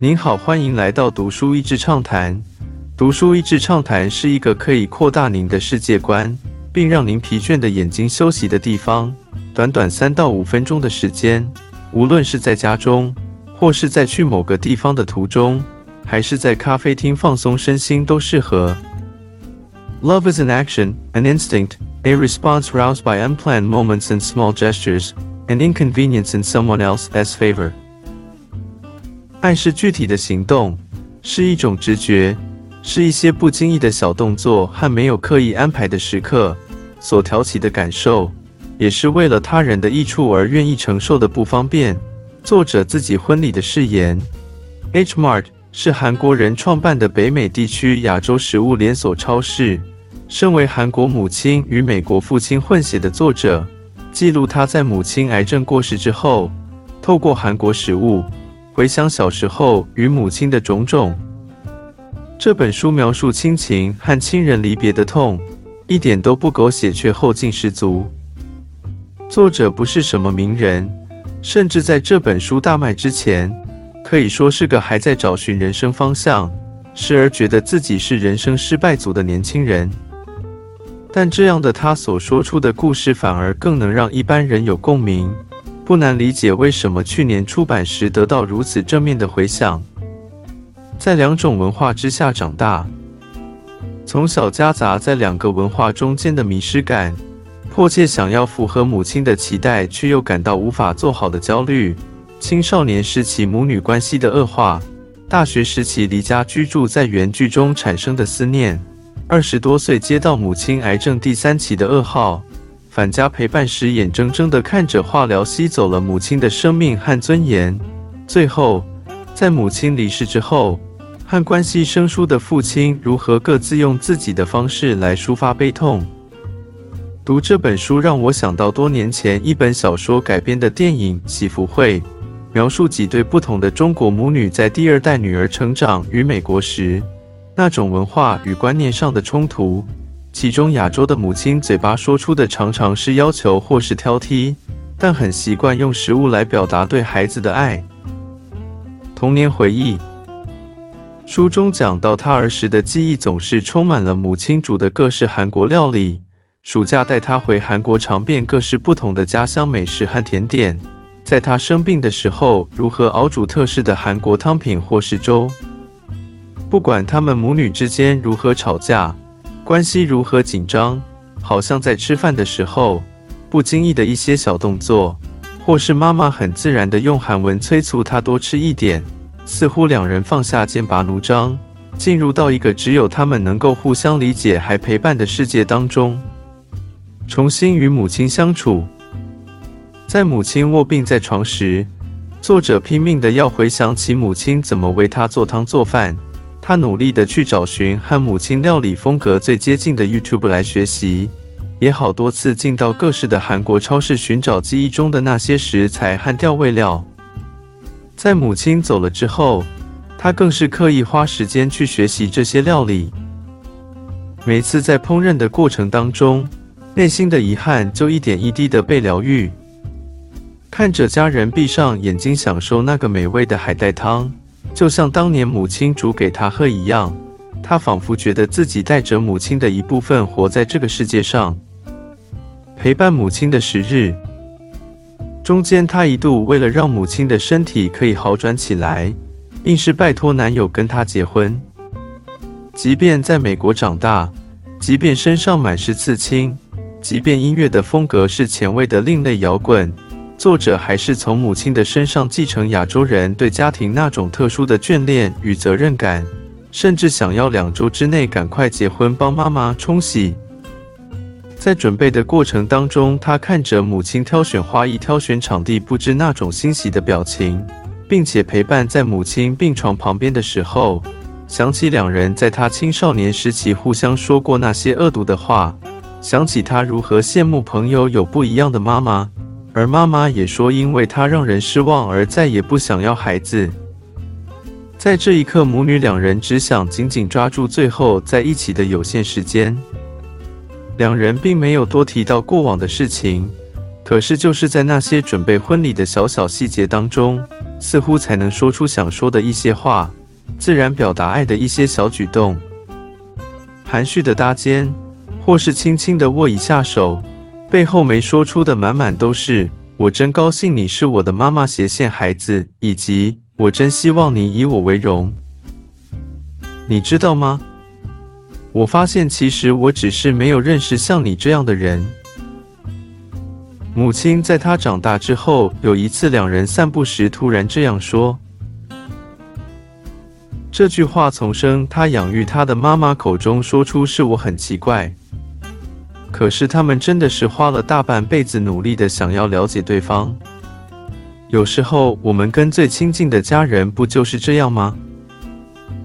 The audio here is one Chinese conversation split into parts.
您好，欢迎来到读书益智畅谈。读书益智畅谈是一个可以扩大您的世界观，并让您疲倦的眼睛休息的地方。短短三到五分钟的时间，无论是在家中，或是在去某个地方的途中，还是在咖啡厅放松身心，都适合。Love is an action, an instinct, a response roused by unplanned moments and small gestures, an inconvenience in someone else's favor. 爱是具体的行动，是一种直觉，是一些不经意的小动作和没有刻意安排的时刻所挑起的感受，也是为了他人的益处而愿意承受的不方便。作者自己婚礼的誓言。H Mart 是韩国人创办的北美地区亚洲食物连锁超市。身为韩国母亲与美国父亲混血的作者，记录他在母亲癌症过世之后，透过韩国食物。回想小时候与母亲的种种，这本书描述亲情和亲人离别的痛，一点都不狗血，却后劲十足。作者不是什么名人，甚至在这本书大卖之前，可以说是个还在找寻人生方向，时而觉得自己是人生失败组的年轻人。但这样的他所说出的故事，反而更能让一般人有共鸣。不难理解为什么去年出版时得到如此正面的回响。在两种文化之下长大，从小夹杂在两个文化中间的迷失感，迫切想要符合母亲的期待，却又感到无法做好的焦虑，青少年时期母女关系的恶化，大学时期离家居住在原剧中产生的思念，二十多岁接到母亲癌症第三期的噩耗。返家陪伴时，眼睁睁地看着化疗吸走了母亲的生命和尊严。最后，在母亲离世之后，和关系生疏的父亲如何各自用自己的方式来抒发悲痛。读这本书让我想到多年前一本小说改编的电影《喜福会》，描述几对不同的中国母女在第二代女儿成长于美国时，那种文化与观念上的冲突。其中，亚洲的母亲嘴巴说出的常常是要求或是挑剔，但很习惯用食物来表达对孩子的爱。童年回忆，书中讲到他儿时的记忆总是充满了母亲煮的各式韩国料理。暑假带他回韩国尝遍各式不同的家乡美食和甜点。在他生病的时候，如何熬煮特式的韩国汤品或是粥。不管他们母女之间如何吵架。关系如何紧张？好像在吃饭的时候，不经意的一些小动作，或是妈妈很自然的用韩文催促他多吃一点，似乎两人放下剑拔弩张，进入到一个只有他们能够互相理解还陪伴的世界当中，重新与母亲相处。在母亲卧病在床时，作者拼命的要回想起母亲怎么为他做汤做饭。他努力的去找寻和母亲料理风格最接近的 YouTube 来学习，也好多次进到各式的韩国超市寻找记忆中的那些食材和调味料。在母亲走了之后，他更是刻意花时间去学习这些料理。每次在烹饪的过程当中，内心的遗憾就一点一滴的被疗愈。看着家人闭上眼睛享受那个美味的海带汤。就像当年母亲煮给他喝一样，他仿佛觉得自己带着母亲的一部分活在这个世界上，陪伴母亲的时日。中间，他一度为了让母亲的身体可以好转起来，硬是拜托男友跟他结婚。即便在美国长大，即便身上满是刺青，即便音乐的风格是前卫的另类摇滚。作者还是从母亲的身上继承亚洲人对家庭那种特殊的眷恋与责任感，甚至想要两周之内赶快结婚，帮妈妈冲洗。在准备的过程当中，他看着母亲挑选花艺、挑选场地布置那种欣喜的表情，并且陪伴在母亲病床旁边的时候，想起两人在他青少年时期互相说过那些恶毒的话，想起他如何羡慕朋友有不一样的妈妈。而妈妈也说，因为她让人失望，而再也不想要孩子。在这一刻，母女两人只想紧紧抓住最后在一起的有限时间。两人并没有多提到过往的事情，可是就是在那些准备婚礼的小小细节当中，似乎才能说出想说的一些话，自然表达爱的一些小举动，含蓄的搭肩，或是轻轻的握一下手，背后没说出的满满都是“我真高兴你是我的妈妈”斜线孩子，以及“我真希望你以我为荣”。你知道吗？我发现其实我只是没有认识像你这样的人。母亲在他长大之后，有一次两人散步时，突然这样说。这句话从生他养育他的妈妈口中说出，是我很奇怪。可是他们真的是花了大半辈子努力的想要了解对方。有时候我们跟最亲近的家人不就是这样吗？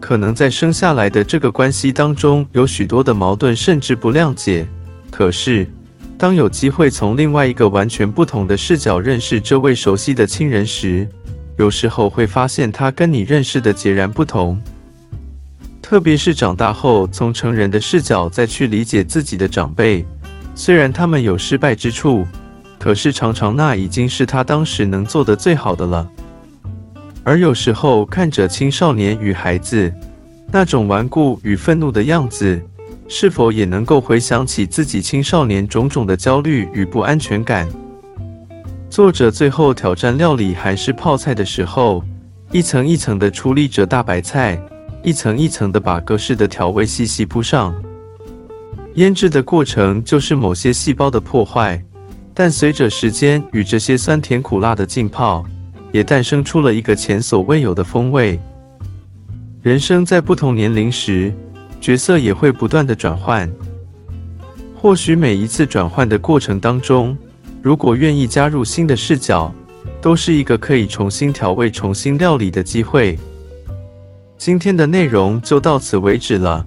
可能在生下来的这个关系当中有许多的矛盾，甚至不谅解。可是。当有机会从另外一个完全不同的视角认识这位熟悉的亲人时，有时候会发现他跟你认识的截然不同。特别是长大后，从成人的视角再去理解自己的长辈，虽然他们有失败之处，可是常常那已经是他当时能做的最好的了。而有时候看着青少年与孩子那种顽固与愤怒的样子。是否也能够回想起自己青少年种种的焦虑与不安全感？作者最后挑战料理韩式泡菜的时候，一层一层的处理着大白菜，一层一层的把各式的调味细细铺上。腌制的过程就是某些细胞的破坏，但随着时间与这些酸甜苦辣的浸泡，也诞生出了一个前所未有的风味。人生在不同年龄时。角色也会不断的转换，或许每一次转换的过程当中，如果愿意加入新的视角，都是一个可以重新调味、重新料理的机会。今天的内容就到此为止了，